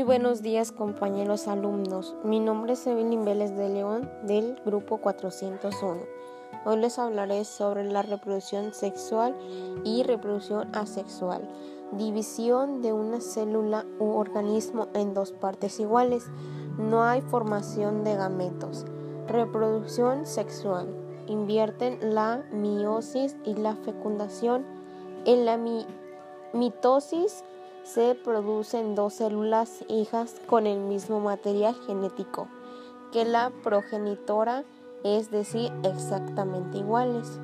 Muy buenos días compañeros alumnos. Mi nombre es Evelyn Vélez de León del grupo 401. Hoy les hablaré sobre la reproducción sexual y reproducción asexual. División de una célula u organismo en dos partes iguales. No hay formación de gametos. Reproducción sexual. Invierten la miosis y la fecundación. En la mitosis se producen dos células hijas con el mismo material genético que la progenitora, es decir, exactamente iguales.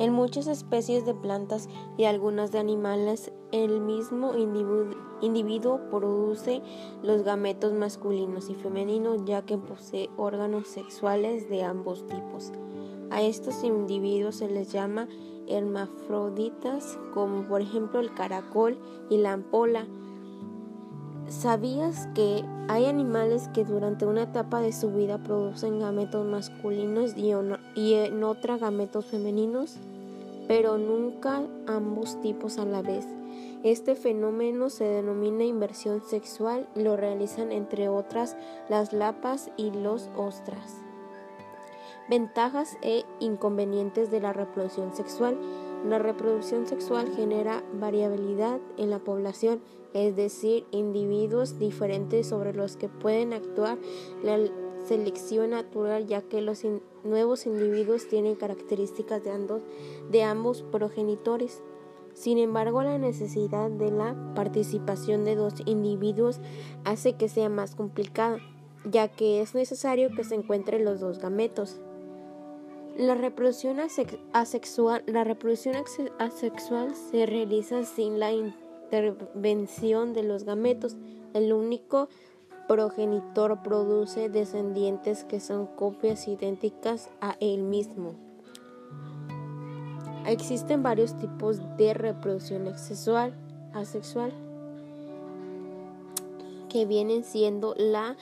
En muchas especies de plantas y algunas de animales, el mismo individuo, produce los gametos masculinos y femeninos ya que posee órganos sexuales de ambos tipos. A estos individuos se les llama hermafroditas, como por ejemplo el caracol y la ampola. ¿Sabías que hay animales que durante una etapa de su vida producen gametos masculinos y, en otra gametos femeninos? Pero nunca ambos tipos a la vez. Este fenómeno se denomina inversión sexual lo realizan entre otras las lapas y los ostras. Ventajas e inconvenientes de la reproducción sexual. La reproducción sexual genera variabilidad en la población, es decir, individuos diferentes sobre los que pueden actuar la selección natural, ya que los nuevos individuos tienen características de ambos, progenitores. Sin embargo, la necesidad de la participación de dos individuos hace que sea más complicada, ya que es necesario que se encuentren los dos gametos. La reproducción asexual, la reproducción asexual se realiza sin la intervención de los gametos. El único progenitor produce descendientes que son copias idénticas a él mismo. Existen varios tipos de reproducción asexual, que vienen siendo la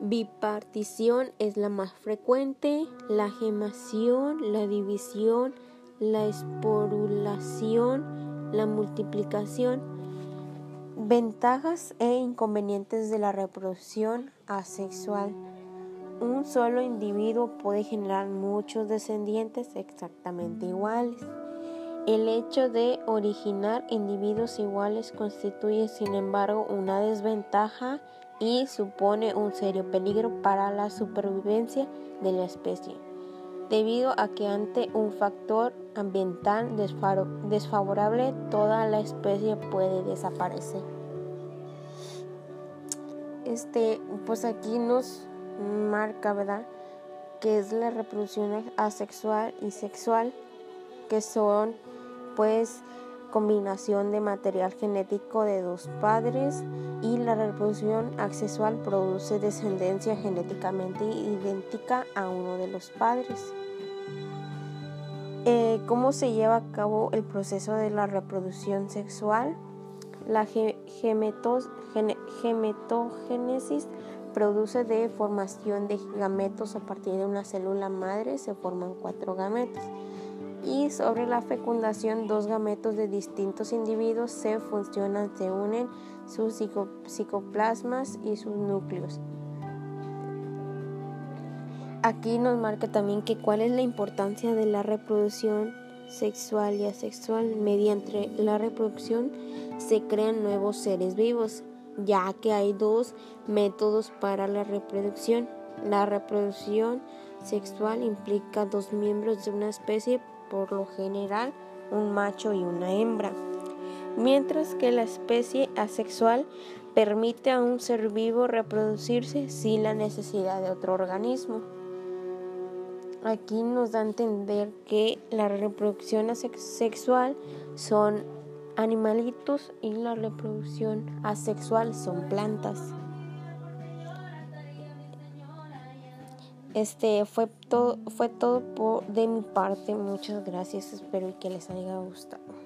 bipartición es la más frecuente, la gemación, la división, la esporulación, la multiplicación. Ventajas e inconvenientes de la reproducción asexual. Un solo individuo puede generar muchos descendientes exactamente iguales. El hecho de originar individuos iguales constituye, sin embargo, una desventaja y supone un serio peligro para la supervivencia de la especie, debido a que ante un factor ambiental desfavorable toda la especie puede desaparecer. Este, pues aquí nos marca, ¿verdad? Que es la reproducción asexual y sexual, que son pues combinación de material genético de dos padres y la reproducción asexual produce descendencia genéticamente idéntica a uno de los padres. Eh, ¿Cómo se lleva a cabo el proceso de la reproducción sexual? La gemetógenesis produce de formación de gametos a partir de una célula madre, se forman cuatro gametos y sobre la fecundación dos gametos de distintos individuos se funcionan, se unen sus psicoplasmas y sus núcleos. Aquí nos marca también que cuál es la importancia de la reproducción sexual y asexual. Mediante la reproducción se crean nuevos seres vivos, ya que hay dos métodos para la reproducción. La reproducción sexual implica dos miembros de una especie por lo general un macho y una hembra, mientras que la especie asexual permite a un ser vivo reproducirse sin la necesidad de otro organismo. Aquí nos da a entender que la reproducción asexual son animalitos y la reproducción asexual son plantas. Este fue todo, fue todo por, de mi parte. Muchas gracias. Espero que les haya gustado.